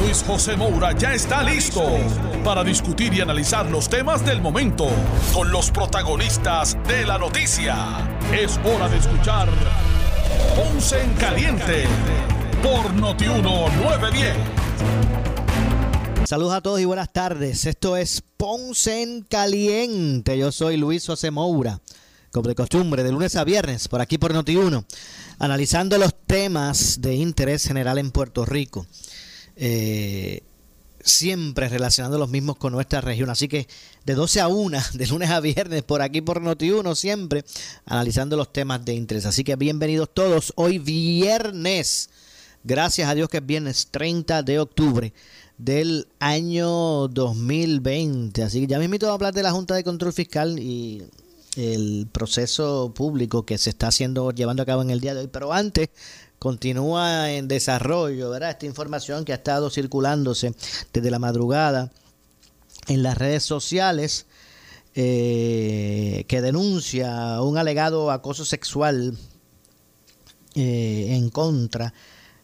Luis José Moura ya está listo para discutir y analizar los temas del momento con los protagonistas de la noticia. Es hora de escuchar Ponce en Caliente por Notiuno 910. Saludos a todos y buenas tardes. Esto es Ponce en Caliente. Yo soy Luis José Moura, como de costumbre, de lunes a viernes, por aquí por Noti1, analizando los temas de interés general en Puerto Rico. Eh, siempre relacionando los mismos con nuestra región. Así que de 12 a 1, de lunes a viernes, por aquí por Noti1, siempre analizando los temas de interés. Así que bienvenidos todos. Hoy viernes, gracias a Dios que es viernes 30 de octubre del año 2020. Así que ya me invito a hablar de la Junta de Control Fiscal y el proceso público que se está haciendo llevando a cabo en el día de hoy. Pero antes continúa en desarrollo, ¿verdad? Esta información que ha estado circulándose desde la madrugada en las redes sociales eh, que denuncia un alegado acoso sexual eh, en contra,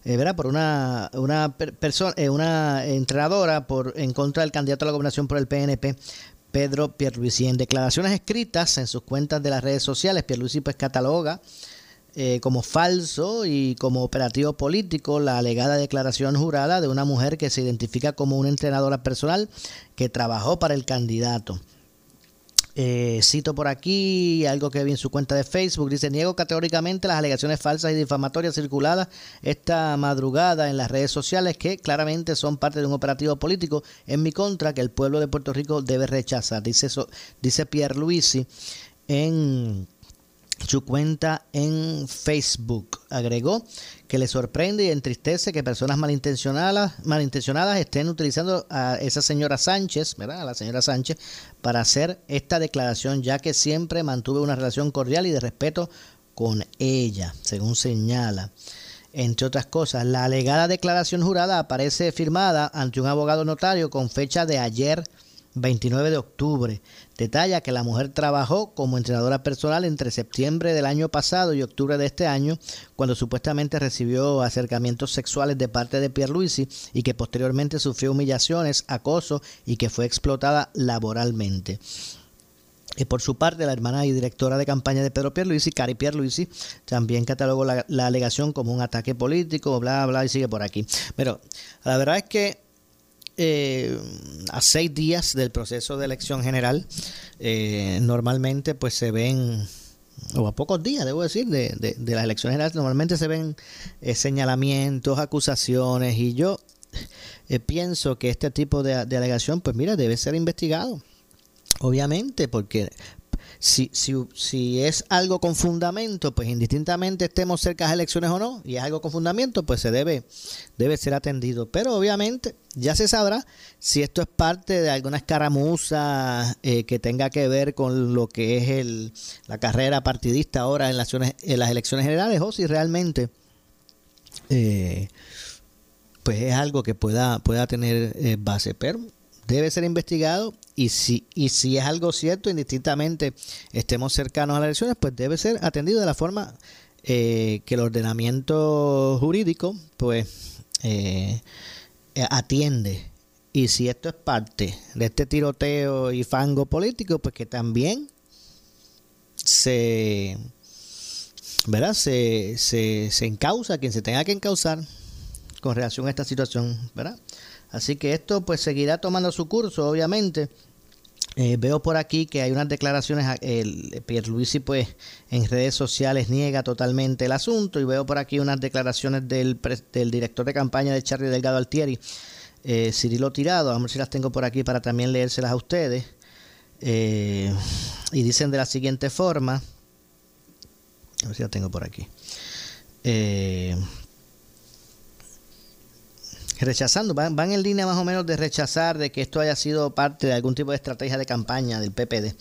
eh, ¿verdad? Por una, una persona, una entrenadora por, en contra del candidato a la gobernación por el PNP, Pedro Pierluisi. En declaraciones escritas en sus cuentas de las redes sociales, Pierluisi pues cataloga eh, como falso y como operativo político la alegada declaración jurada de una mujer que se identifica como una entrenadora personal que trabajó para el candidato. Eh, cito por aquí algo que vi en su cuenta de Facebook. Dice, niego categóricamente las alegaciones falsas y difamatorias circuladas esta madrugada en las redes sociales que claramente son parte de un operativo político en mi contra que el pueblo de Puerto Rico debe rechazar. Dice, eso, dice Pierre Luisi en su cuenta en Facebook. Agregó que le sorprende y entristece que personas malintencionadas, malintencionadas estén utilizando a esa señora Sánchez, ¿verdad? A la señora Sánchez, para hacer esta declaración, ya que siempre mantuve una relación cordial y de respeto con ella, según señala. Entre otras cosas, la alegada declaración jurada aparece firmada ante un abogado notario con fecha de ayer 29 de octubre. Detalla que la mujer trabajó como entrenadora personal entre septiembre del año pasado y octubre de este año, cuando supuestamente recibió acercamientos sexuales de parte de Pierluisi y que posteriormente sufrió humillaciones, acoso y que fue explotada laboralmente. Y por su parte, la hermana y directora de campaña de Pedro Pierluisi, Cari Pierluisi, también catalogó la, la alegación como un ataque político, bla, bla, y sigue por aquí. Pero la verdad es que eh, a seis días del proceso de elección general, eh, normalmente pues se ven, o a pocos días, debo decir, de, de, las elecciones generales, normalmente se ven eh, señalamientos, acusaciones, y yo pienso que este tipo de, de alegación, pues mira, debe ser investigado. Obviamente, porque si, si, si es algo con fundamento, pues indistintamente estemos cerca de elecciones o no, y es algo con fundamento, pues se debe, debe ser atendido. Pero obviamente ya se sabrá si esto es parte de alguna escaramuza eh, que tenga que ver con lo que es el, la carrera partidista ahora en las, en las elecciones generales o si realmente eh, pues es algo que pueda, pueda tener eh, base. Pero debe ser investigado y si, y si es algo cierto, indistintamente estemos cercanos a las elecciones, pues debe ser atendido de la forma eh, que el ordenamiento jurídico pues eh, atiende. Y si esto es parte de este tiroteo y fango político, pues que también se, ¿verdad? Se, se, se encausa quien se tenga que encausar con relación a esta situación, ¿verdad? Así que esto pues seguirá tomando su curso, obviamente. Eh, veo por aquí que hay unas declaraciones, el Pierluisi pues en redes sociales niega totalmente el asunto y veo por aquí unas declaraciones del, del director de campaña de Charlie Delgado Altieri, eh, Cirilo Tirado, a ver si las tengo por aquí para también leérselas a ustedes. Eh, y dicen de la siguiente forma, a ver si las tengo por aquí. Eh, rechazando, van, en línea más o menos de rechazar de que esto haya sido parte de algún tipo de estrategia de campaña del PPD.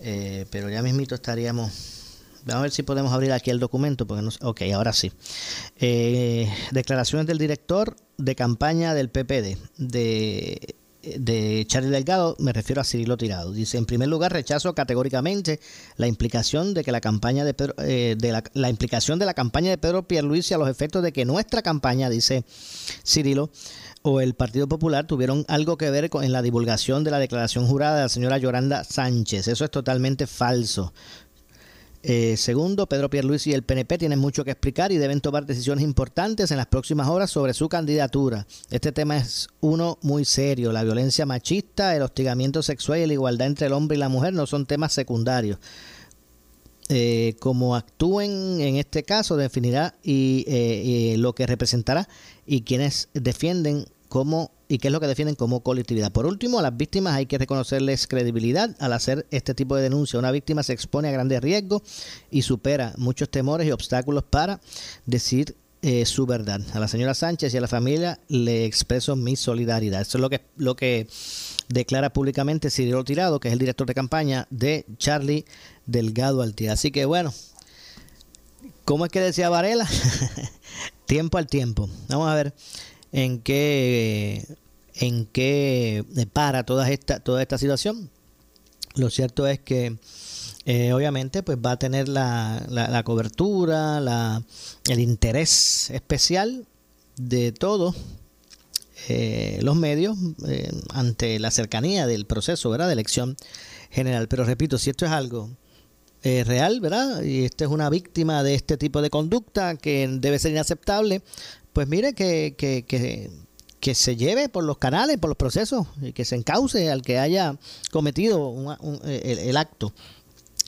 Eh, pero ya mismito estaríamos Vamos a ver si podemos abrir aquí el documento. Porque no, ok, ahora sí. Eh, declaraciones del director de campaña del PPD, de, de Charlie Delgado, me refiero a Cirilo Tirado. Dice, en primer lugar, rechazo categóricamente la implicación de que la campaña de Pedro, eh, de la, implicación de la campaña de Pedro Pierluisi a los efectos de que nuestra campaña, dice Cirilo, o el Partido Popular tuvieron algo que ver con la divulgación de la declaración jurada de la señora Yoranda Sánchez. Eso es totalmente falso. Eh, segundo, Pedro Pierluisi y el PNP tienen mucho que explicar y deben tomar decisiones importantes en las próximas horas sobre su candidatura. Este tema es uno muy serio. La violencia machista, el hostigamiento sexual y la igualdad entre el hombre y la mujer no son temas secundarios. Eh, como actúen en este caso definirá y, eh, lo que representará y quienes defienden como y qué es lo que defienden como colectividad. Por último, a las víctimas hay que reconocerles credibilidad al hacer este tipo de denuncia. Una víctima se expone a grandes riesgos y supera muchos temores y obstáculos para decir eh, su verdad. A la señora Sánchez y a la familia le expreso mi solidaridad. Eso es lo que, lo que declara públicamente Cirilo Tirado, que es el director de campaña de Charlie Delgado Altía. Así que bueno, ¿cómo es que decía Varela? tiempo al tiempo. Vamos a ver en qué en qué para toda esta toda esta situación. Lo cierto es que eh, obviamente pues va a tener la, la, cobertura, la, el interés especial de todos eh, los medios eh, ante la cercanía del proceso ¿verdad? de elección general. Pero repito, si esto es algo eh, real, ¿verdad? Y esta es una víctima de este tipo de conducta que debe ser inaceptable, pues mire que, que, que, que se lleve por los canales, por los procesos, y que se encauce al que haya cometido el, el, acto.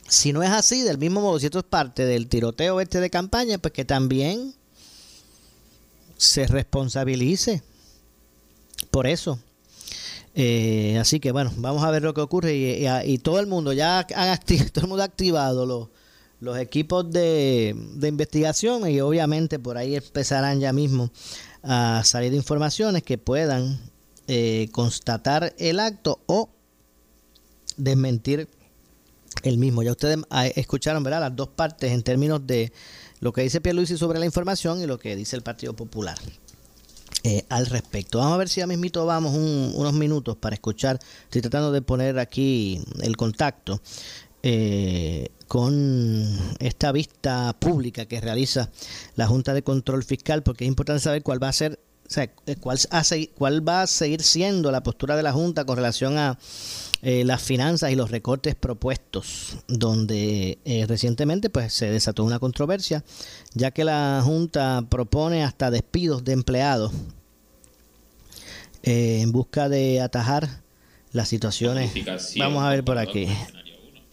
Si no es así, del mismo modo, si esto es parte del tiroteo este de campaña, pues que también se responsabilice por eso. Eh, así que bueno, vamos a ver lo que ocurre y, y, todo el mundo ya han todo el mundo ha activado los, los equipos de, de, investigación y obviamente por ahí empezarán ya mismo a salir informaciones que puedan eh, constatar el acto o desmentir el mismo. Ya ustedes ah, escucharon ¿verdad? las dos partes en términos de lo que dice Pierluisi sobre la información y lo que dice el Partido Popular. Eh, al respecto. Vamos a ver si a mismito vamos un, unos minutos para escuchar. Estoy tratando de poner aquí el contacto eh, con esta vista pública que realiza la Junta de Control Fiscal, porque es importante saber cuál va a ser, o sea, cuál, hace, cuál va a seguir siendo la postura de la Junta con relación a eh, las finanzas y los recortes propuestos, donde eh, recientemente pues se desató una controversia, ya que la Junta propone hasta despidos de empleados eh, en busca de atajar las situaciones. Vamos a ver por aquí.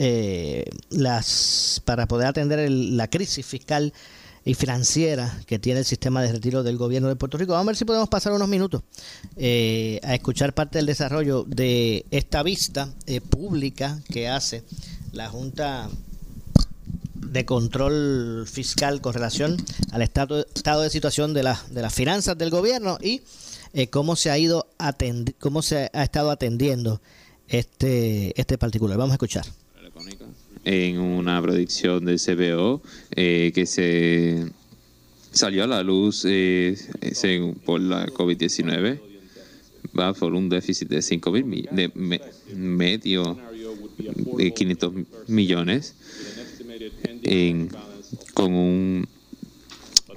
Eh, las para poder atender el, la crisis fiscal y financiera que tiene el sistema de retiro del gobierno de Puerto Rico. Vamos a ver si podemos pasar unos minutos eh, a escuchar parte del desarrollo de esta vista eh, pública que hace la Junta de Control Fiscal con relación al estado, estado de situación de, la, de las finanzas del gobierno y eh, cómo se ha ido atendi cómo se ha estado atendiendo este, este particular. Vamos a escuchar en una predicción del CBO eh, que se salió a la luz eh, por la COVID-19 va por un déficit de 5 mil de me, medio de 500 millones en, con un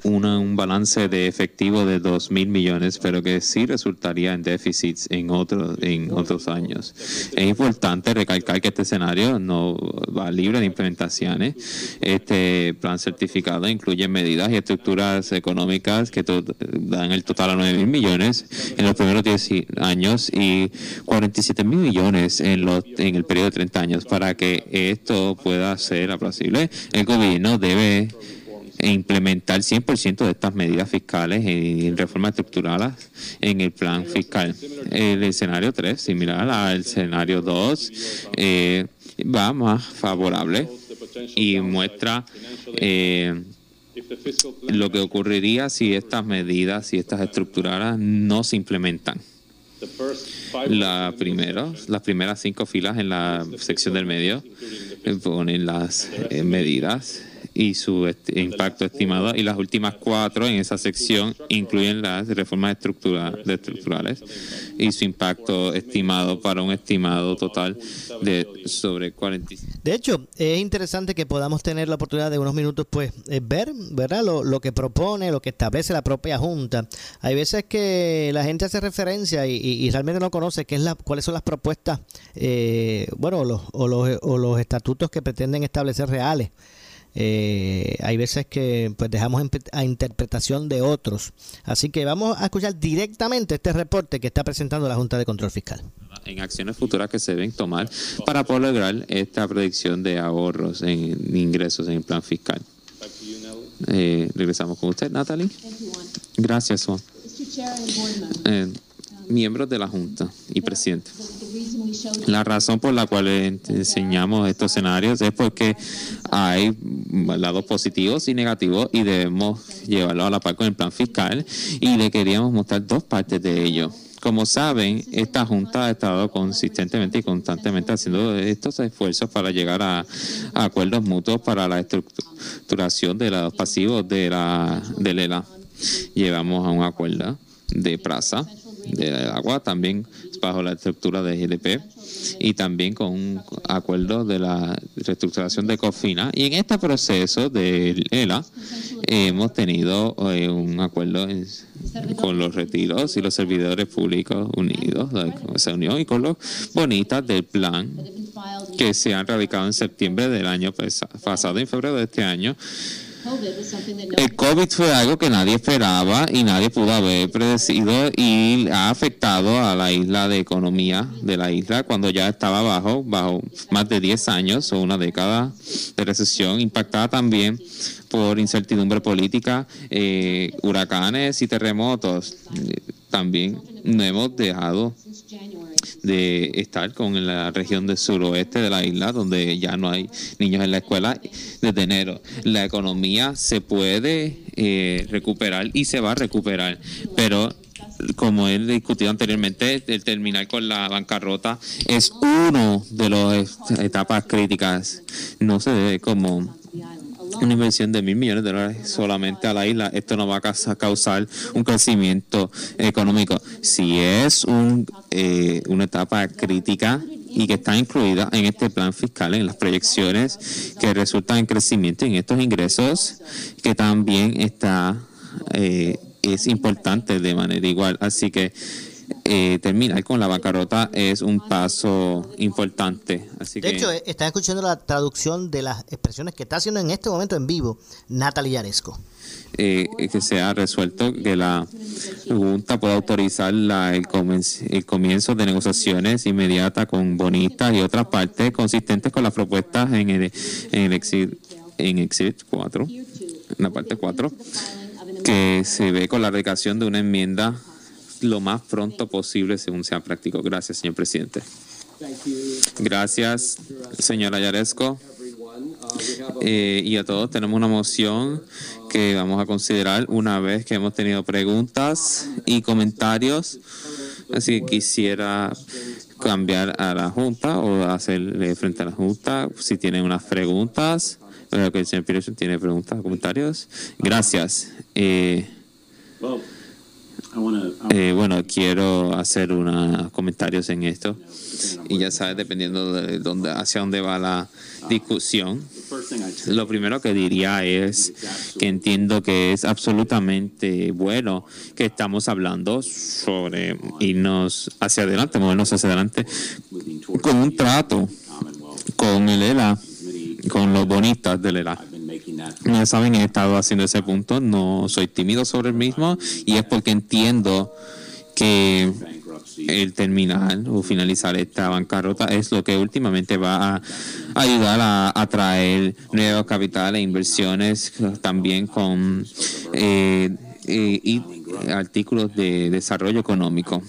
una, un balance de efectivo de 2 mil millones, pero que sí resultaría en déficits en, otros en otros años. Es importante recalcar que este escenario no va libre de implementaciones. Este plan certificado incluye medidas y estructuras económicas que dan el total a 9 mil millones en los primeros 10 años y 47 mil millones en, los, en el periodo de 30 años. Para que esto pueda ser aplausible, el gobierno debe e implementar 100% de estas medidas fiscales y reformas estructurales en el plan fiscal. El escenario 3, similar al escenario 2, eh, va más favorable y muestra eh, lo que ocurriría si estas medidas, si estas estructuradas no se implementan. La las primeras cinco filas en la sección del medio ponen las eh, medidas y su est- impacto estimado. Y las últimas cuatro en esa sección incluyen las reformas estructura- de estructurales y su impacto estimado para un estimado total de sobre 45. De hecho, es interesante que podamos tener la oportunidad de unos minutos, pues, eh, ver, ¿verdad? Lo, lo que propone, lo que establece la propia Junta. Hay veces que la gente hace referencia y, y- y realmente no conoce qué es la, cuáles son las propuestas, eh, bueno, los, o, los, o los estatutos que pretenden establecer reales. Eh, hay veces que pues dejamos a interpretación de otros. Así que vamos a escuchar directamente este reporte que está presentando la Junta de Control Fiscal. en acciones futuras que se deben tomar para poder lograr esta predicción de ahorros en ingresos en el plan fiscal. Eh, regresamos con usted, Natalie. Gracias, Juan. Eh, miembros de la Junta y presidente. La razón por la cual enseñamos estos escenarios es porque hay lados positivos y negativos y debemos llevarlo a la par con el plan fiscal y le queríamos mostrar dos partes de ello. Como saben, esta Junta ha estado consistentemente y constantemente haciendo estos esfuerzos para llegar a, acuerdos mutuos para la estructuración de los pasivos de la del ELA. Llevamos a un acuerdo de plaza del agua, también bajo la estructura de GDP y también con un acuerdo de la reestructuración de COFINA. Y en este proceso del ELA hemos tenido eh, un acuerdo con los retiros y los servidores públicos unidos, se unió y con los bonitas del plan que se han radicado en septiembre del año pasado, en febrero de este año. El COVID fue algo que nadie esperaba y nadie pudo haber predecido y ha afectado a la isla de economía de la isla cuando ya estaba bajo, bajo más de 10 años o una década de recesión, impactada también por incertidumbre política, eh, huracanes y terremotos. Eh, También no hemos dejado de estar con la región del suroeste de la isla, donde ya no hay niños en la escuela desde enero. La economía se puede eh, recuperar y se va a recuperar, pero como he discutido anteriormente, el terminar con la bancarrota es uno de las etapas críticas. No se debe como una inversión de mil millones de dólares solamente a la isla, esto no va a causa- causar un crecimiento económico. Si es un, eh, una etapa crítica y que está incluida en este plan fiscal, en las proyecciones que resultan en crecimiento en estos ingresos, que también está eh, es importante de manera igual. Así que eh, terminar con la bancarrota es un paso importante. Así De que, hecho, eh, están escuchando la traducción de las expresiones que está haciendo en este momento en vivo Natalia Yaresco. eh, que sea resuelto que la Junta pueda autorizar la- el, el comienzo de negociaciones inmediatas con bonistas y otras partes consistentes con las propuestas en el, en el exhibit, en exhibit 4, en la parte 4, que se ve con la radicación de una enmienda lo más pronto posible según sea práctico. Gracias, señor presidente. Gracias, señora Yaresco. Eh, y a todos tenemos una moción que vamos a considerar una vez que hemos tenido preguntas y comentarios. Así que quisiera cambiar a la Junta o hacerle frente a la Junta si tienen unas preguntas. Veo que el señor Peterson tiene preguntas comentarios. Gracias. Eh, eh, bueno, quiero hacer unos comentarios en esto. Y ya sabes, dependiendo de dónde, hacia dónde va la discusión, lo primero que diría es que entiendo que es absolutamente bueno que estamos hablando sobre irnos hacia adelante, movernos hacia adelante con un trato con el ELA, con los bonistas del ELA. Ya saben, he estado haciendo ese punto, no soy tímido sobre el mismo y es porque entiendo que el terminar o finalizar esta bancarrota es lo que últimamente va a ayudar a atraer nuevos capitales e inversiones también con eh, eh, y artículos de desarrollo económico.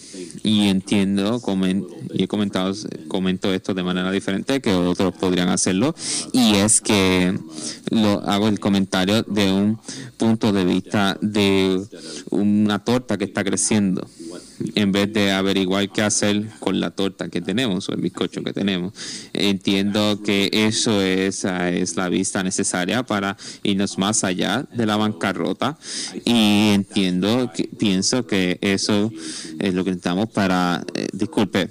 Y entiendo comen- y he comentado comento esto de manera diferente que otros podrían hacerlo. Y es que lo hago el comentario de un punto de vista de una torta que está creciendo en vez de averiguar qué hacer con la torta que tenemos o el bizcocho que tenemos. Entiendo que eso es, es la vista necesaria para irnos más allá de la bancarrota y entiendo, que, pienso que eso es lo que necesitamos para, eh, disculpe,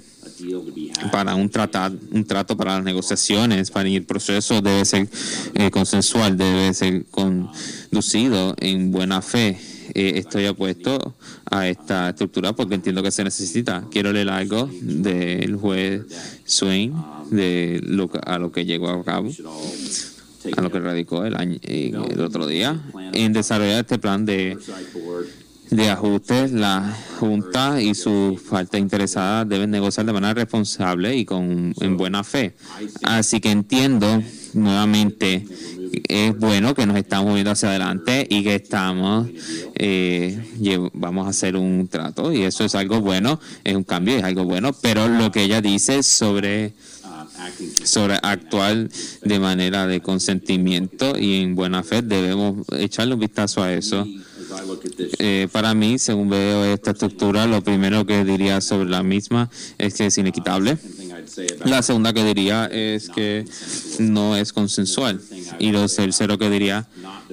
para un, tratado, un trato para las negociaciones, para el proceso debe ser eh, consensual, debe ser conducido en buena fe. Eh, estoy apuesto a esta estructura porque entiendo que se necesita. Quiero leer algo del juez Swain de lo, a lo que llegó a cabo, a lo que radicó el, año, el otro día, en desarrollar este plan de de ajustes, la Junta y su falta interesada deben negociar de manera responsable y con en buena fe. Así que entiendo nuevamente es bueno que nos estamos moviendo hacia adelante y que estamos eh, vamos a hacer un trato y eso es algo bueno, es un cambio, es algo bueno, pero lo que ella dice sobre sobre actuar de manera de consentimiento y en buena fe debemos echarle un vistazo a eso. Eh, para mí, según veo esta estructura, lo primero que diría sobre la misma es que es inequitable. La segunda que diría es que no es consensual. Y lo tercero que diría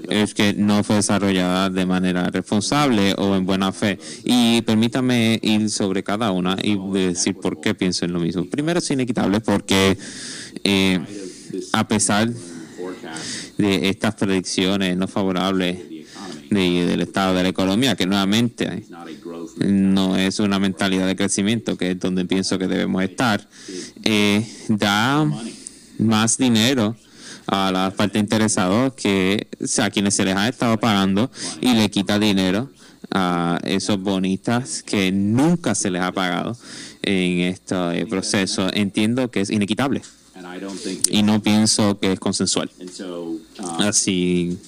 es que no fue desarrollada de manera responsable o en buena fe. Y permítame ir sobre cada una y decir por qué pienso en lo mismo. Primero es inequitable porque eh, a pesar de estas predicciones no favorables del estado de la economía, que nuevamente no es una mentalidad de crecimiento, que es donde pienso que debemos estar, eh, da más dinero a la parte interesados que a quienes se les ha estado pagando y le quita dinero a esos bonistas que nunca se les ha pagado en este proceso. Entiendo que es inequitable y no pienso que es consensual. Así,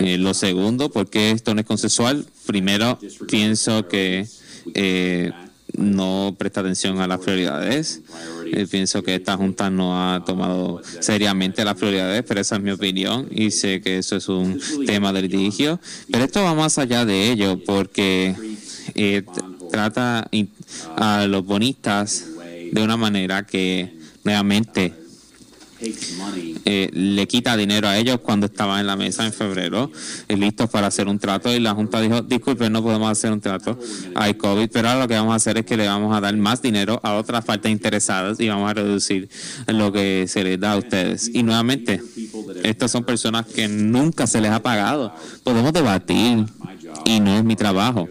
eh, lo segundo, porque esto no es consensual? Primero, pienso que eh, no presta atención a las prioridades. Eh, pienso que esta Junta no ha tomado seriamente las prioridades, pero esa es mi opinión y sé que eso es un tema de litigio. Pero esto va más allá de ello porque trata a los bonistas de una manera que nuevamente eh, le quita dinero a ellos cuando estaban en la mesa en febrero, y listos para hacer un trato. Y la Junta dijo: Disculpen, no podemos hacer un trato. Hay COVID, pero ahora lo que vamos a hacer es que le vamos a dar más dinero a otras partes interesadas y vamos a reducir lo que se les da a ustedes. Y nuevamente, estas son personas que nunca se les ha pagado. Podemos debatir, y no es mi trabajo.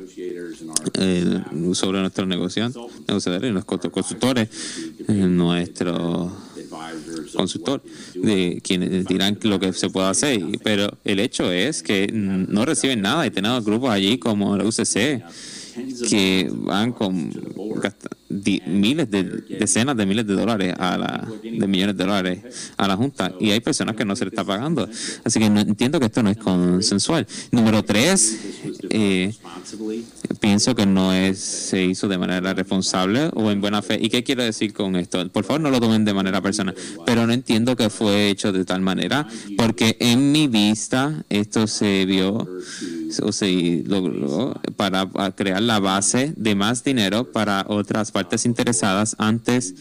Eh, sobre nuestros negociadores nuestros consultores, eh, nuestro consultor, de quienes dirán lo que se puede hacer, pero el hecho es que no reciben nada y tenemos grupos allí como la UCC que van con miles de decenas de miles de dólares a la de millones de dólares a la junta y hay personas que no se le está pagando. Así que no, entiendo que esto no es consensual. Número tres eh, pienso que no es se hizo de manera responsable o en buena fe. Y qué quiero decir con esto por favor no lo tomen de manera personal. Pero no entiendo que fue hecho de tal manera porque en mi vista esto se vio o se logró para crear la base de más dinero para otras partes interesadas antes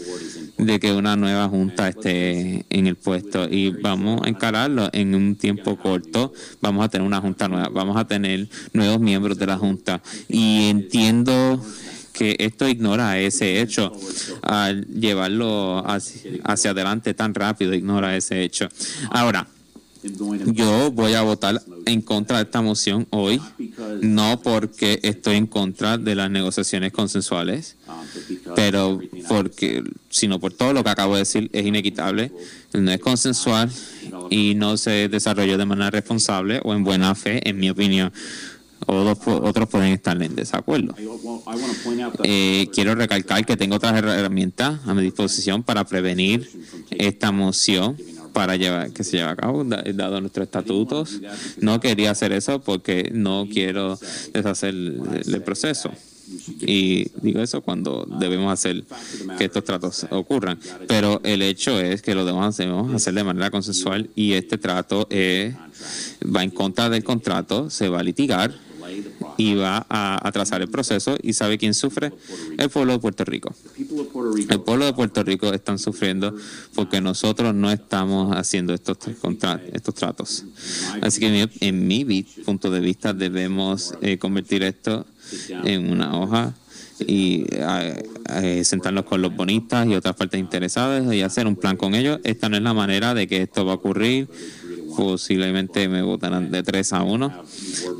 de que una nueva junta esté en el puesto. Y vamos a encararlo en un tiempo corto. Vamos a tener una junta nueva. Vamos a tener nuevos miembros de la junta. Y entiendo que esto ignora ese hecho al llevarlo hacia, hacia adelante tan rápido ignora ese hecho. Ahora yo voy a votar en contra de esta moción hoy, no porque estoy en contra de las negociaciones consensuales, pero porque, sino por todo lo que acabo de decir, es inequitable, no es consensual y no se desarrolló de manera responsable o en buena fe, en mi opinión. O otros pueden estar en desacuerdo. Eh, quiero recalcar que tengo otras herramientas a mi disposición para prevenir esta moción para llevar que se lleve a cabo, dado nuestros estatutos. No quería hacer eso porque no quiero deshacer el, proceso. Y digo eso cuando debemos hacer que estos tratos ocurran. Pero el hecho es que lo debemos hacer de manera consensual y este trato va en contra del contrato, se va a litigar y va a atrasar el proceso. ¿Y sabe quién sufre? El pueblo de Puerto Rico. El pueblo de Puerto Rico están sufriendo porque nosotros no estamos haciendo estos, estos tratos. Así que en mi punto de vista debemos eh, convertir esto en una hoja y sentarnos con los bonistas y otras partes interesadas y hacer un plan con ellos. Esta no es la manera de que esto va a ocurrir posiblemente me votarán de 3 a 1,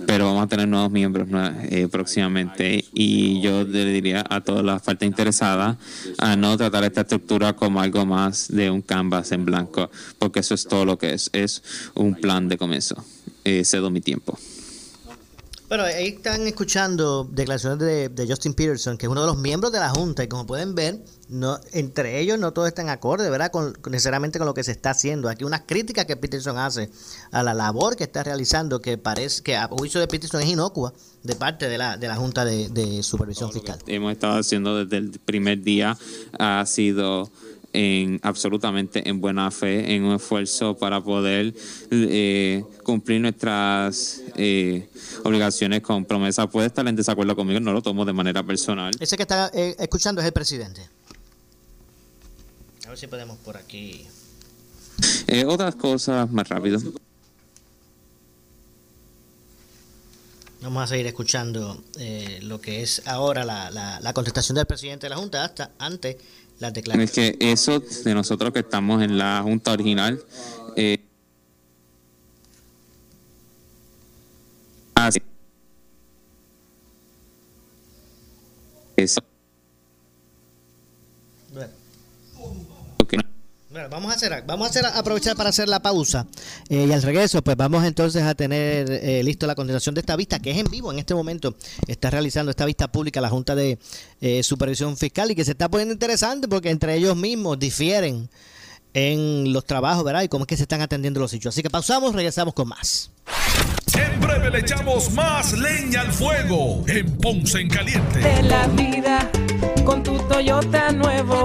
pero vamos a tener nuevos miembros eh, próximamente y yo le diría a todas las partes interesadas a no tratar esta estructura como algo más de un canvas en blanco, porque eso es todo lo que es, es un plan de comienzo. Eh, cedo mi tiempo. Bueno, ahí están escuchando declaraciones de, Justin Peterson, que es uno de los miembros de la Junta, y como pueden ver, no, entre ellos no todos están acorde, ¿verdad? Con, necesariamente con lo que se está haciendo. Aquí unas críticas que Peterson hace a la labor que está realizando, que parece que a juicio de Peterson es inocua de parte de la, de la Junta de, Supervisión Fiscal. hemos estado haciendo desde el primer día ha sido en absolutamente en buena fe, en un esfuerzo para poder eh, cumplir nuestras eh, obligaciones con promesas. Puede estar en desacuerdo conmigo, no lo tomo de manera personal. Ese que está eh, escuchando es el presidente. Ver si podemos por aquí. otras cosas más rápido. Vamos a seguir escuchando lo que es ahora la, la, la contestación del presidente de la Junta hasta antes es que eso de nosotros que estamos en la Junta original. Eh, eso. Bueno, vamos a hacer, vamos a hacer, aprovechar para hacer la pausa eh, y al regreso, pues vamos entonces a tener eh, listo la continuación de esta vista que es en vivo en este momento. Está realizando esta vista pública la Junta de eh, Supervisión Fiscal y que se está poniendo interesante porque entre ellos mismos difieren en los trabajos, ¿verdad? Y cómo es que se están atendiendo los hechos. Así que pausamos, regresamos con más. En breve le echamos más leña al fuego en Ponce en Caliente. De la vida con tu Toyota nuevo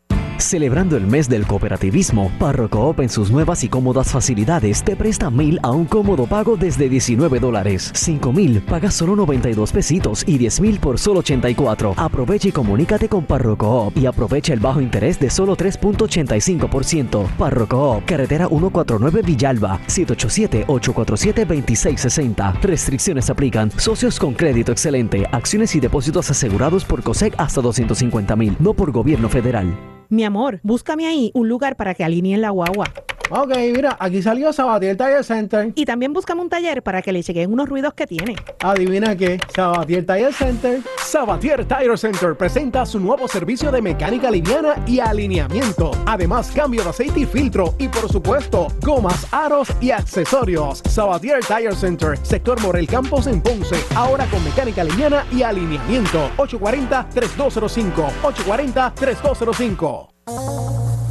Celebrando el mes del cooperativismo, Parrocoop en sus nuevas y cómodas facilidades te presta mil a un cómodo pago desde 19 dólares. 5 mil, pagas solo 92 pesitos y 10 mil por solo 84. Aprovecha y comunícate con Parrocoop y aprovecha el bajo interés de solo 3.85%. Parrocoop, carretera 149 Villalba, 787-847-2660. Restricciones aplican. Socios con crédito excelente. Acciones y depósitos asegurados por COSEC hasta 250 mil, no por gobierno federal. Mi amor, búscame ahí un lugar para que alineen la guagua. Ok, mira, aquí salió Sabatier Tire Center. Y también buscamos un taller para que le chequen unos ruidos que tiene. Adivina qué, Sabatier Tire Center. Sabatier Tire Center presenta su nuevo servicio de mecánica liviana y alineamiento. Además, cambio de aceite y filtro. Y por supuesto, gomas, aros y accesorios. Sabatier Tire Center, sector Morel Campos en Ponce. Ahora con mecánica liviana y alineamiento. 840-3205. 840-3205.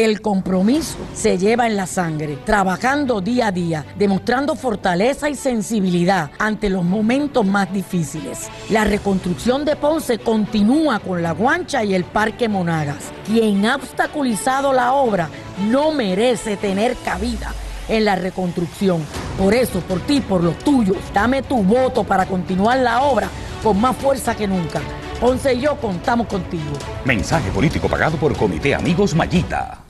El compromiso se lleva en la sangre, trabajando día a día, demostrando fortaleza y sensibilidad ante los momentos más difíciles. La reconstrucción de Ponce continúa con la guancha y el Parque Monagas. Quien ha obstaculizado la obra no merece tener cabida en la reconstrucción. Por eso, por ti, por los tuyos, dame tu voto para continuar la obra con más fuerza que nunca. Ponce y yo contamos contigo. Mensaje político pagado por Comité Amigos Mayita.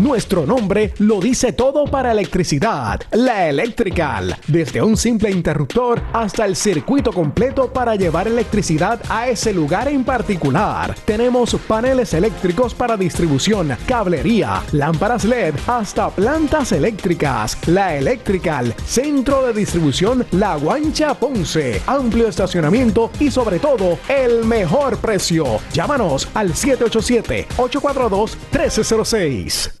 Nuestro nombre lo dice todo para electricidad. La Electrical. Desde un simple interruptor hasta el circuito completo para llevar electricidad a ese lugar en particular. Tenemos paneles eléctricos para distribución, cablería, lámparas LED, hasta plantas eléctricas. La Electrical. Centro de distribución La Guancha Ponce. Amplio estacionamiento y sobre todo el mejor precio. Llámanos al 787 842 1306.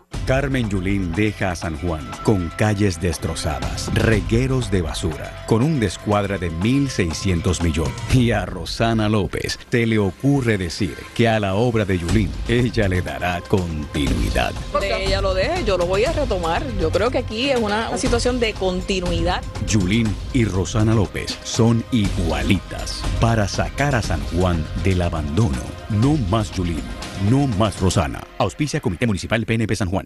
Carmen Yulín deja a San Juan con calles destrozadas, regueros de basura, con un descuadre de 1.600 millones. Y a Rosana López te le ocurre decir que a la obra de Yulín ella le dará continuidad. De ella lo deje, yo lo voy a retomar. Yo creo que aquí es una situación de continuidad. Yulín y Rosana López son igualitas para sacar a San Juan del abandono. No más Yulín, no más Rosana. Auspicia Comité Municipal PNP San Juan.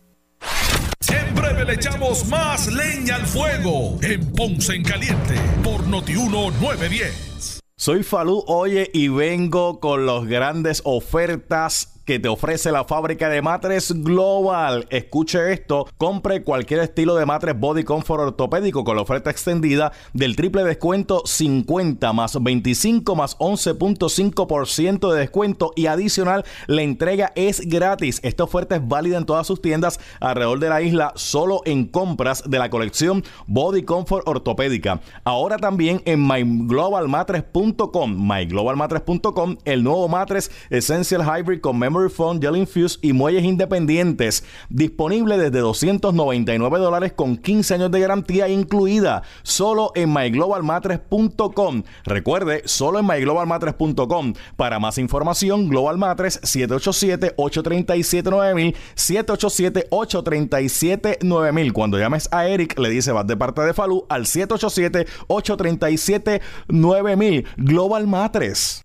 Breve le echamos más leña al fuego en Ponce en Caliente por Notiuno 910. Soy Falú Oye y vengo con las grandes ofertas que te ofrece la fábrica de matres Global. Escuche esto, compre cualquier estilo de matres Body Comfort ortopédico con la oferta extendida del triple descuento 50 más 25 más 11.5% de descuento y adicional la entrega es gratis. Esta oferta es válida en todas sus tiendas alrededor de la isla solo en compras de la colección Body Comfort ortopédica. Ahora también en myglobalmatres.com, myglobalmatres.com, el nuevo matres Essential Hybrid con Memory Foam, Gel y muelles independientes. Disponible desde 299 dólares con 15 años de garantía incluida. Solo en myglobalmatres.com. Recuerde, solo en myglobalmatres.com. Para más información, Global Matres 787-837-9000. 787-837-9000. Cuando llames a Eric, le dice vas de parte de Falú al 787-837-9000. Global Matres.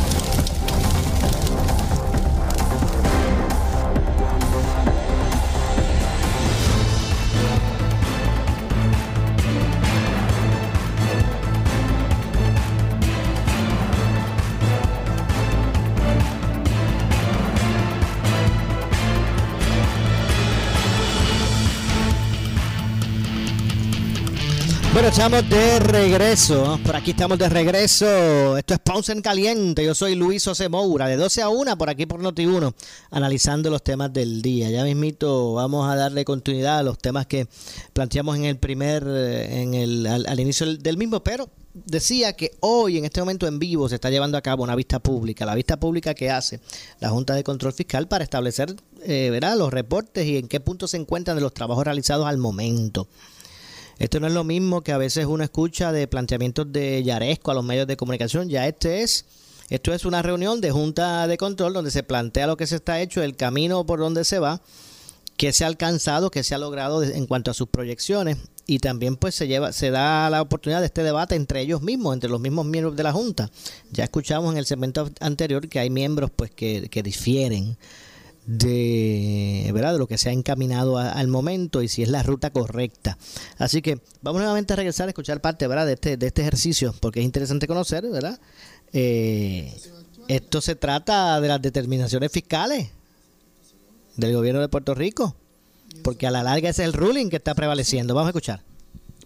Estamos de regreso. Por aquí estamos de regreso. Esto es Ponce en Caliente. Yo soy Luis José Moura, de 12 a 1 por aquí por Noti1, analizando los temas del día. Ya mismito vamos a darle continuidad a los temas que planteamos en el primer, en el, al, inicio del mismo, pero decía que hoy, en este momento en vivo, se está llevando a cabo una vista pública, la vista pública que hace la Junta de Control Fiscal para establecer eh, los reportes y en qué punto se encuentran de los trabajos realizados al momento. Esto no es lo mismo que a veces uno escucha de planteamientos de Yaresco a los medios de comunicación. Ya este es, esto es una reunión de junta de control donde se plantea lo que se está hecho, el camino por donde se va, qué se ha alcanzado, qué se ha logrado en cuanto a sus proyecciones y también pues se lleva se da la oportunidad de este debate entre ellos mismos, entre los mismos miembros de la junta. Ya escuchamos en el segmento anterior que hay miembros pues que, que difieren de, ¿verdad? de lo que se ha encaminado al momento y si es la ruta correcta. Así que vamos nuevamente a regresar a escuchar parte ¿verdad? De, este, de este ejercicio, porque es interesante conocer, ¿verdad? Eh, esto se trata de las determinaciones fiscales del gobierno de Puerto Rico, porque a la larga es el ruling que está prevaleciendo. Vamos a escuchar.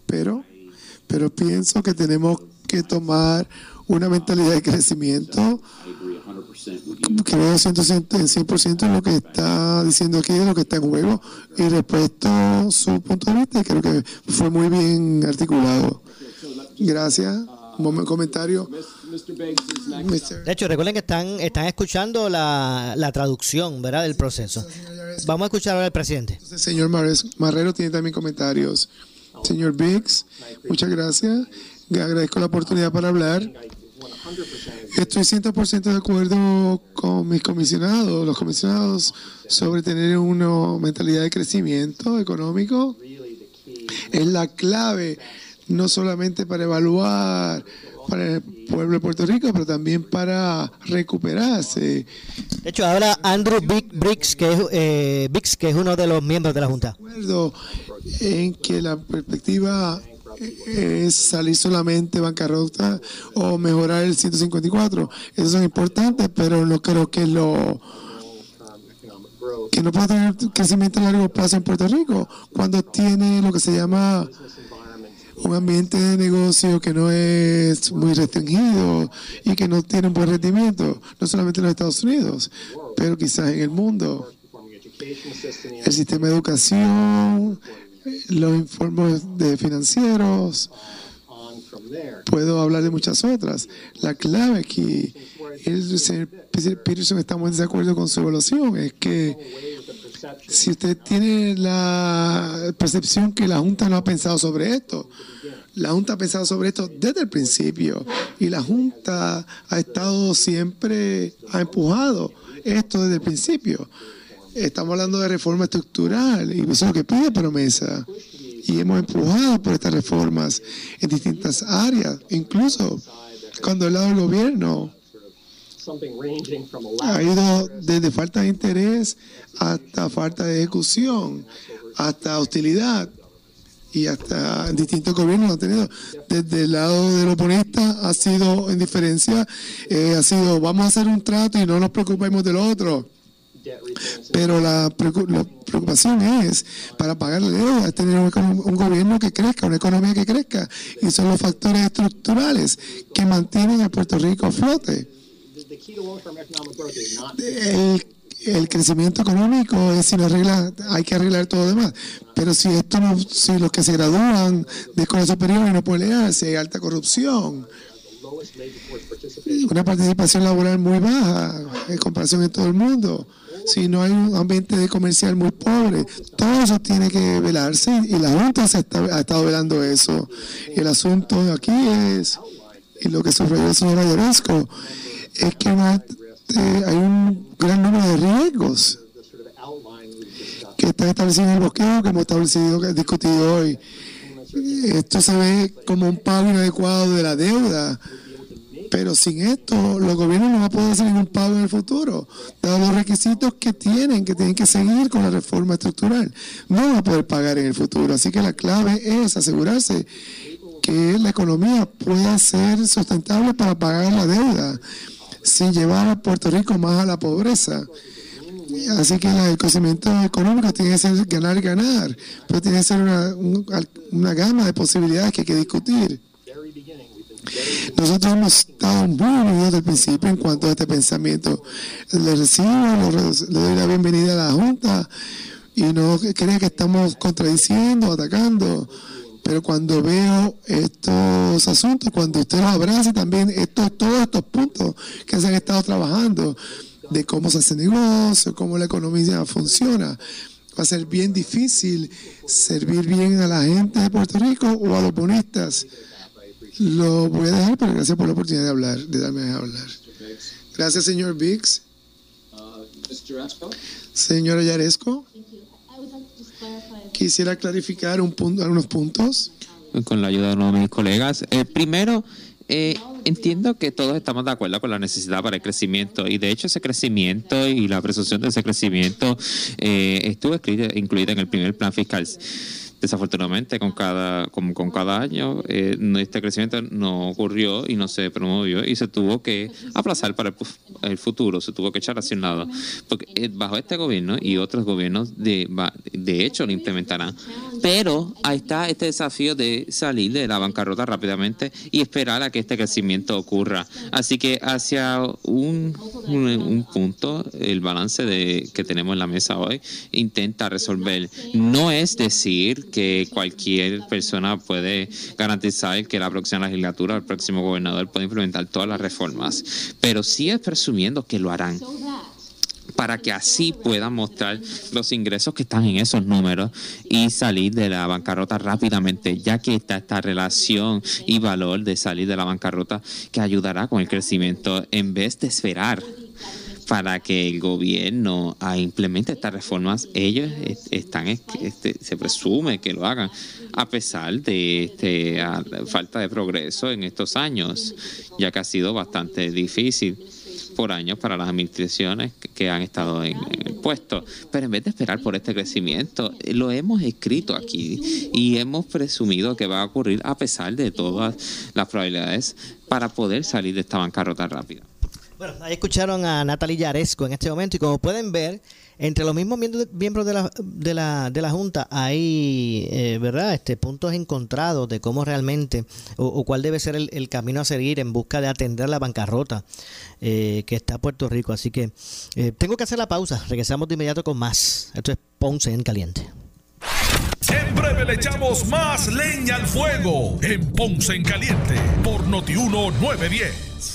pero, pero pienso que tenemos que tomar una mentalidad de crecimiento. Creo 100%, en 100% en lo que está diciendo aquí, de lo que está en juego, y respeto su punto de vista, y creo que fue muy bien articulado. Gracias. Un comentario. De hecho, recuerden que están, están escuchando la, la traducción ¿verdad? del proceso. Vamos a escuchar ahora al presidente. El señor Marrero tiene también comentarios. Señor Biggs, muchas gracias. Le agradezco la oportunidad para hablar. Estoy 100% de acuerdo con mis comisionados, los comisionados, sobre tener una mentalidad de crecimiento económico. Es la clave, no solamente para evaluar para pueblo de Puerto Rico, pero también para recuperarse. De hecho, ahora Andrew Big Briggs, que es, eh, Biggs, que es uno de los miembros de la Junta. acuerdo en que la perspectiva es salir solamente bancarrota o mejorar el 154. Esos son importantes, pero no creo que lo que no puede tener crecimiento a largo plazo en Puerto Rico cuando tiene lo que se llama un ambiente de negocio que no es muy restringido y que no tiene un buen rendimiento, no solamente en los Estados Unidos, pero quizás en el mundo. El sistema de educación, los informes de financieros, puedo hablar de muchas otras. La clave aquí, el señor Peterson está muy desacuerdo con su evaluación, es que si usted tiene la percepción que la Junta no ha pensado sobre esto, la Junta ha pensado sobre esto desde el principio y la Junta ha estado siempre, ha empujado esto desde el principio. Estamos hablando de reforma estructural y eso es lo que pide promesa. Y hemos empujado por estas reformas en distintas áreas, incluso cuando el lado del gobierno ha ido desde falta de interés hasta falta de ejecución, hasta hostilidad y hasta distintos gobiernos han tenido. Desde el lado del oponista ha sido indiferencia, eh, ha sido vamos a hacer un trato y no nos preocupemos del otro. Pero la, preocu- la preocupación es, para pagar la deuda, es tener un gobierno que crezca, una economía que crezca. Y son los factores estructurales que mantienen a Puerto Rico a flote. El, el crecimiento económico es si no arregla, hay que arreglar todo lo demás. Pero si esto no, si los que se gradúan de escuela superior y no pueden leer, si hay alta corrupción, una participación laboral muy baja en comparación en todo el mundo, si no hay un ambiente de comercial muy pobre, todo eso tiene que velarse y la Junta se está- ha estado velando eso. Y el asunto aquí es, y lo que subrayó el señor Ayaresco, es que eh, hay un gran número de riesgos que están establecidos en el bosqueo, que hemos establecido, discutido hoy. Esto se ve como un pago inadecuado de la deuda, pero sin esto los gobiernos no van a poder hacer ningún pago en el futuro, dados los requisitos que tienen, que tienen que seguir con la reforma estructural. No van a poder pagar en el futuro, así que la clave es asegurarse que la economía pueda ser sustentable para pagar la deuda, sin llevar a Puerto Rico más a la pobreza. Así que el crecimiento económico tiene que ser ganar, ganar, pero tiene que ser una, un- una gama de posibilidades que hay que discutir. Nosotros hemos estado muy unidos desde el principio en cuanto a este pensamiento. Le recibo, le, doy la bienvenida a la Junta y no cree que estamos contradiciendo, atacando. Pero cuando veo estos asuntos, cuando usted los abraza también estos, todos estos puntos que se han estado trabajando, de cómo se hace negocio, cómo la economía funciona, va a ser bien difícil servir bien a la gente de Puerto Rico o a los bonistas. Lo voy a dejar, pero gracias por la oportunidad de hablar, de darme a hablar. Gracias, señor Biggs. Señora Yaresco, quisiera clarificar un punto, algunos puntos. con la ayuda de uno de mis colegas. El primero Eh, entiendo que todos estamos de acuerdo con la necesidad para el crecimiento y de hecho ese crecimiento y la presunción de ese crecimiento eh, estuvo incluida en el primer plan fiscal. Desafortunadamente, con cada, con, con cada año, eh, este crecimiento no ocurrió y no se promovió y se tuvo que aplazar para el, futuro, se tuvo que echar hacia un lado. Porque eh, bajo este gobierno y otros gobiernos, de, de hecho, lo implementarán. Pero ahí está este desafío de salir de la bancarrota rápidamente y esperar a que este crecimiento ocurra. Así que hacia un, un, un punto, el balance de, que tenemos en la mesa hoy intenta resolver. No es decir que cualquier persona puede garantizar que la próxima legislatura, el próximo gobernador puede implementar todas las reformas, pero sí es presumiendo que lo harán para que así puedan mostrar los ingresos que están en esos números y salir de la bancarrota rápidamente, ya que está esta relación y valor de salir de la bancarrota que ayudará con el crecimiento en vez de esperar para que el gobierno ah, implemente estas reformas, ellos es- están, es- este, se presume que lo hagan, a pesar de este, falta de progreso en estos años, ya que ha sido bastante difícil por años para las administraciones que- han estado en, en el puesto. Pero en vez de esperar por este crecimiento, eh, lo hemos escrito aquí y hemos presumido que va a ocurrir a pesar de todas las probabilidades para poder salir de esta bancarrota rápida. Bueno, ahí escucharon a Natalie Yaresco en este momento y como pueden ver, entre los mismos miembros de la, de la, de la Junta hay, eh, ¿verdad?, este, puntos encontrados de cómo realmente o, cuál debe ser el, camino a seguir en busca de atender la bancarrota eh, que está Puerto Rico. Así que eh, tengo que hacer la pausa. Regresamos de inmediato con más. Esto es Ponce en Caliente. En breve le echamos más leña al fuego en Ponce en Caliente por Notiuno 910.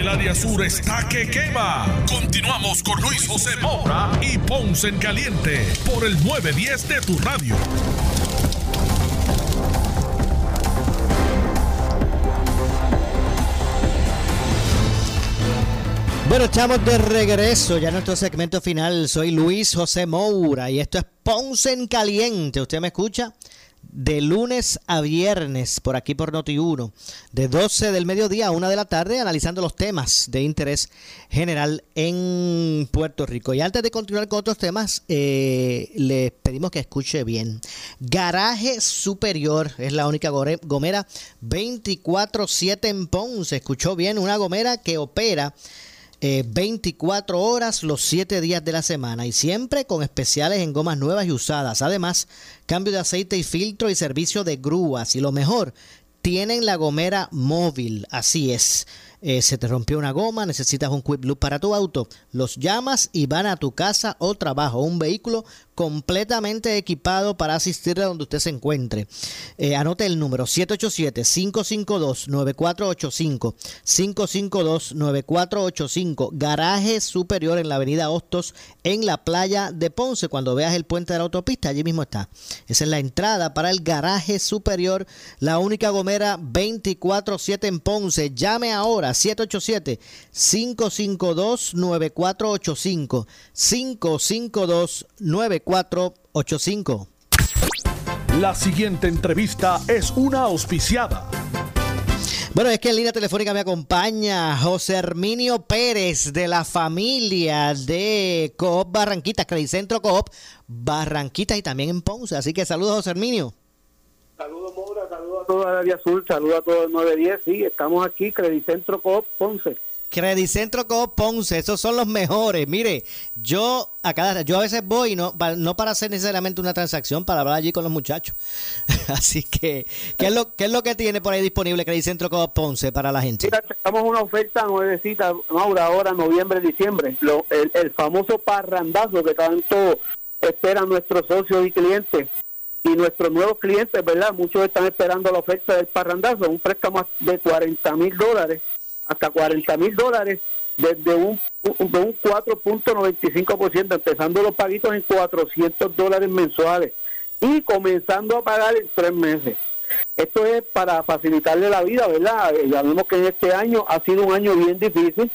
El área sur está que quema. Continuamos con Luis José Moura y Ponce en Caliente por el 910 de tu radio. Bueno, estamos de regreso ya en nuestro segmento final. Soy Luis José Moura y esto es Ponce en Caliente. ¿Usted me escucha? De lunes a viernes, por aquí por Noti1, de 12 del mediodía a 1 de la tarde, analizando los temas de interés general en Puerto Rico. Y antes de continuar con otros temas, eh, les pedimos que escuche bien. Garaje Superior es la única gomera 24-7 en Ponce. Escuchó bien, una gomera que opera eh, 24 horas los 7 días de la semana y siempre con especiales en gomas nuevas y usadas. Además, cambio de aceite y filtro y servicio de grúas. Y lo mejor, tienen la gomera móvil. Así es. Eh, se te rompió una goma, necesitas un quick loop para tu auto, los llamas y van a tu casa o trabajo. Un vehículo completamente equipado para asistirle a donde usted se encuentre. Eh, anote el número 787-552-9485. 552-9485. Garaje superior en la avenida Hostos en la playa de Ponce. Cuando veas el puente de la autopista, allí mismo está. Esa es la entrada para el garaje superior. La única gomera 24-7 en Ponce. Llame ahora 787-552-9485. 552-9485. La siguiente entrevista es una auspiciada. Bueno, es que en línea telefónica me acompaña José Herminio Pérez de la familia de Coop Barranquitas, Centro Coop Barranquitas y también en Ponce. Así que saludos, José Herminio. Saludos, Moura, saludos a área azul, saludos a todo el 910. Sí, estamos aquí, Credicentro Coop Ponce. Credicentro Coop Ponce, esos son los mejores. Mire, yo a cada yo a veces voy no no para hacer necesariamente una transacción, para hablar allí con los muchachos. Así que ¿qué es lo qué es lo que tiene por ahí disponible Credicentro Coop Ponce para la gente? Mira, tenemos una oferta nuevecita, Maura, ahora noviembre, diciembre. Lo- el, el famoso parrandazo que tanto esperan nuestros socios y clientes. Y nuestros nuevos clientes, ¿verdad? Muchos están esperando la oferta del parrandazo, un préstamo de 40 mil dólares, hasta 40 mil dólares, desde un, de un 4.95%, empezando los paguitos en 400 dólares mensuales y comenzando a pagar en tres meses. Esto es para facilitarle la vida, ¿verdad? Ya vimos que este año ha sido un año bien difícil,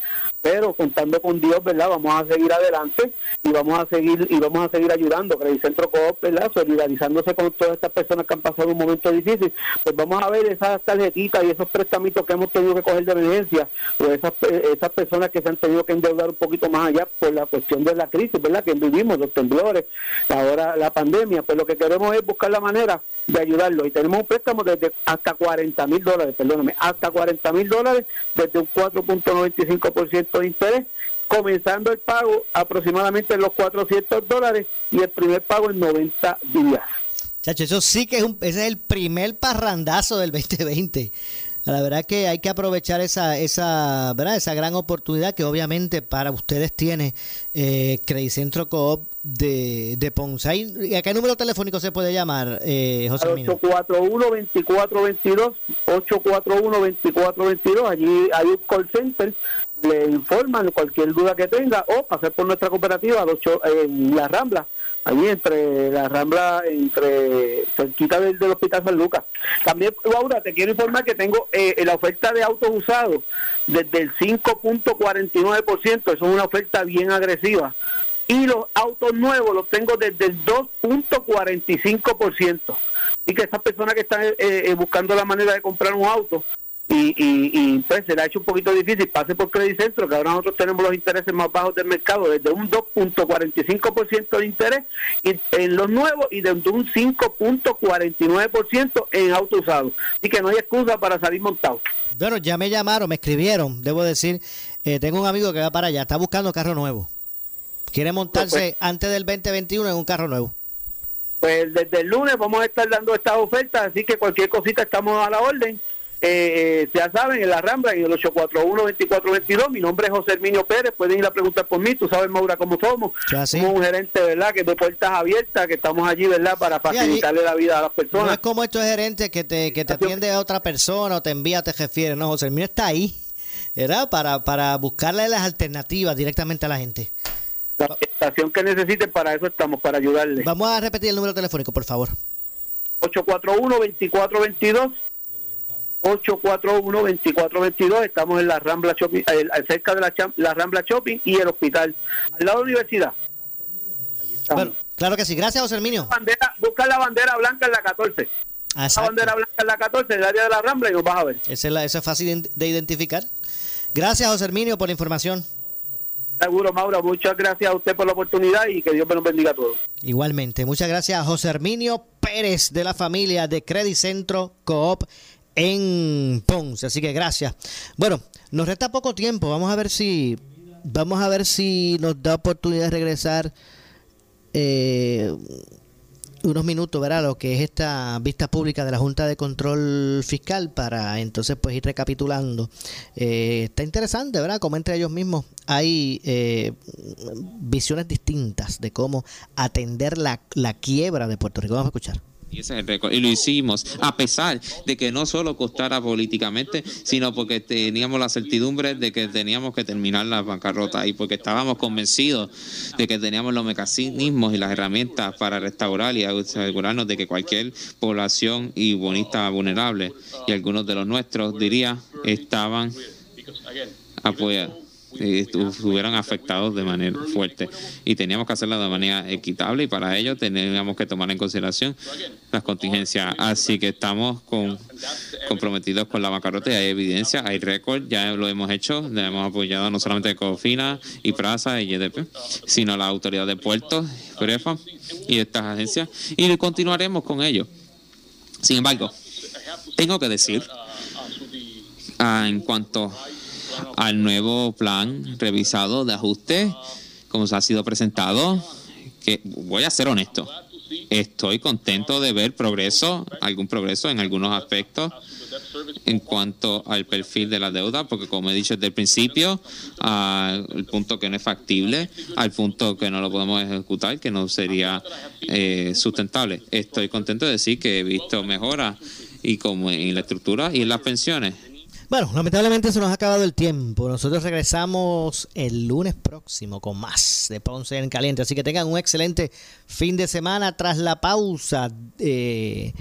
pero contando con Dios, ¿verdad? Vamos a seguir adelante y vamos a seguir y vamos a seguir ayudando. Credit Centro Coop, ¿verdad? Solidarizándose con todas estas personas que han pasado un momento difícil. Pues vamos a ver esas tarjetitas y esos préstamitos que hemos tenido que coger de emergencia, o esas, eh, esas personas que se han tenido que endeudar un poquito más allá por la cuestión de la crisis, ¿verdad? Que vivimos, los temblores, ahora la pandemia. Pues lo que queremos es buscar la manera de ayudarlo. Y tenemos un préstamo desde hasta 40 mil dólares, perdóname, hasta 40 mil dólares desde un 4.95% de interés, comenzando el pago aproximadamente en los 400 dólares y el primer pago en 90 días. Chacho, eso sí que es un, ese es el primer parrandazo del 2020. La verdad que hay que aprovechar esa, esa, ¿verdad? esa gran oportunidad que obviamente para ustedes tiene eh, Credicentro Coop de, de Ponce. Ahí- ¿Y ¿A qué número telefónico se puede llamar, eh, José Al Mino? 841-2422, 841-2422, allí hay un call center, le informan cualquier duda que tenga o pasar por nuestra cooperativa en La Rambla, allí entre La Rambla, entre cerquita del, del Hospital San Lucas. También, Laura, te quiero informar que tengo eh, la oferta de autos usados desde el 5.49%, eso es una oferta bien agresiva y los autos nuevos los tengo desde el 2.45%. Y que esas personas que están eh, eh, buscando la manera de comprar un auto y, y, y pues se le ha hecho un poquito difícil, pase por Credit Centro, que ahora nosotros tenemos los intereses más bajos del mercado, desde un 2.45% de interés en los nuevos y desde un 5.49% en autos usados. Así que no hay excusa para salir montado. Bueno, ya me llamaron, me escribieron, debo decir, eh, tengo un amigo que va para allá, está buscando carro nuevo. Quiere montarse antes del 2021 en un carro nuevo. Pues desde el lunes vamos a estar dando estas ofertas, así que cualquier cosita estamos a la orden. Eh, eh, ya saben, en la Rambla y el 841-2422. Mi nombre es José Herminio Pérez. Pueden ir a preguntar por mí. Tú sabes, Maura, cómo somos. Somos un gerente, ¿verdad? Que de puertas abiertas, que estamos allí, ¿verdad? Para facilitarle la vida a las No personas. es como estos gerentes que te, que te atiende a otra persona o te envía, te refiere. No, José, mío está ahí. Era para, para buscarle las alternativas directamente a la gente. La orientación que necesite, para eso estamos, para ayudarle. Vamos a repetir el número telefónico, por favor. 841-2422. 841-2422. Estamos en la Rambla Shopping, cerca de la, la Rambla Shopping y el hospital. Al lado de la universidad. Bueno, claro que sí. Gracias, José Herminio. Bandera, busca la bandera blanca en la 14. La bandera blanca en la 14, en el área de la Rambla, y nos vas a ver. Esa es, la, esa es fácil de- de identificar. Gracias, José Herminio, por la información. Seguro, Maura. Muchas gracias a usted por la oportunidad y que Dios me nos bendiga a todos. Igualmente, muchas gracias a José Herminio Pérez de la familia de Credit Centro Coop en Ponce. Así que gracias. Bueno, nos resta poco tiempo. Vamos a ver si vamos a ver si nos da oportunidad de regresar eh, unos minutos, ¿verdad? Lo que es esta vista pública de la Junta de Control Fiscal para entonces pues ir recapitulando. Eh, está interesante, ¿verdad? Como entre ellos mismos hay eh, visiones distintas de cómo atender la, la quiebra de Puerto Rico. Vamos a escuchar. Y ese es el récord. Y lo hicimos a pesar de que no solo costara políticamente, sino porque teníamos la certidumbre de que teníamos que terminar la bancarrota y porque estábamos convencidos de que teníamos los mecanismos y las herramientas para restaurar y asegurarnos de que cualquier población y bonista vulnerable, y algunos de los nuestros, diría, estaban apoyados estuvieran afectados de manera fuerte y teníamos que hacerlo de manera equitable y para ello teníamos que tomar en consideración las contingencias así que estamos con, comprometidos con la bancarrota hay evidencia, hay récord, ya lo hemos hecho, le hemos apoyado no solamente Cofina y Praza y YDP, sino la autoridad de puertos, PREFA y estas agencias y continuaremos con ello. Sin embargo, tengo que decir ah, en cuanto al nuevo plan revisado de ajuste, como se ha sido presentado, que voy a ser honesto, estoy contento de ver progreso, algún progreso en algunos aspectos en cuanto al perfil de la deuda, porque como he dicho desde el principio, al punto que no es factible, al punto que no lo podemos ejecutar, que no sería eh, sustentable. Estoy contento de decir que he visto mejoras y como en la estructura y en las pensiones. Bueno, lamentablemente se nos ha acabado el tiempo. Nosotros regresamos el lunes próximo con más de Ponce en Caliente. Así que tengan un excelente fin de semana tras la pausa. eh,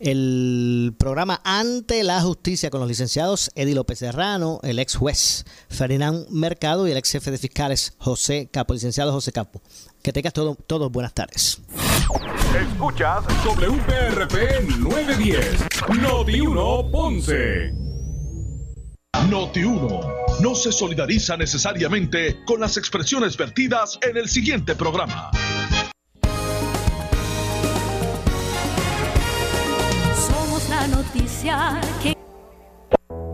el programa Ante la Justicia con los licenciados Eddie López Serrano, el ex juez Ferdinand Mercado y el ex jefe de fiscales José Capo, licenciado José Capo. Que tengas todo, todos buenas tardes. Escuchas WPRP 910, Noti 1 Ponce. Noti 1 no se solidariza necesariamente con las expresiones vertidas en el siguiente programa. Somos la noticia que...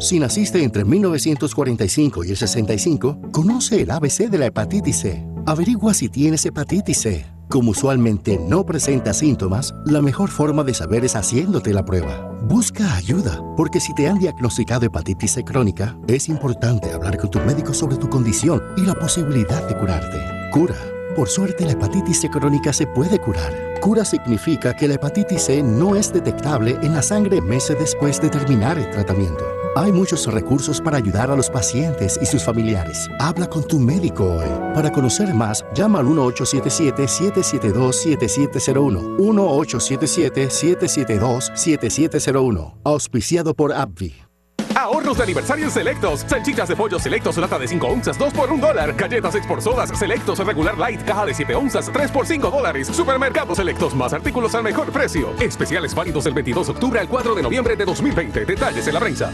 Si naciste entre 1945 y el 65, conoce el ABC de la hepatitis C. Averigua si tienes hepatitis C. Como usualmente no presenta síntomas, la mejor forma de saber es haciéndote la prueba. Busca ayuda, porque si te han diagnosticado hepatitis C crónica, es importante hablar con tu médico sobre tu condición y la posibilidad de curarte. Cura. Por suerte, la hepatitis C crónica se puede curar. Cura significa que la hepatitis C no es detectable en la sangre meses después de terminar el tratamiento. Hay muchos recursos para ayudar a los pacientes y sus familiares. Habla con tu médico hoy. Para conocer más, llama al 1877-772-7701. 1877-772-7701. Auspiciado por AbbVie. Ahorros de aniversario Selectos. Salchichas de pollo Selectos, lata de 5 onzas, 2 por 1 dólar. Galletas 6 por sodas, Selectos regular light, caja de 7 onzas, 3 por 5 dólares. Supermercados Selectos, más artículos al mejor precio. Especiales válidos del 22 de octubre al 4 de noviembre de 2020. Detalles en la prensa.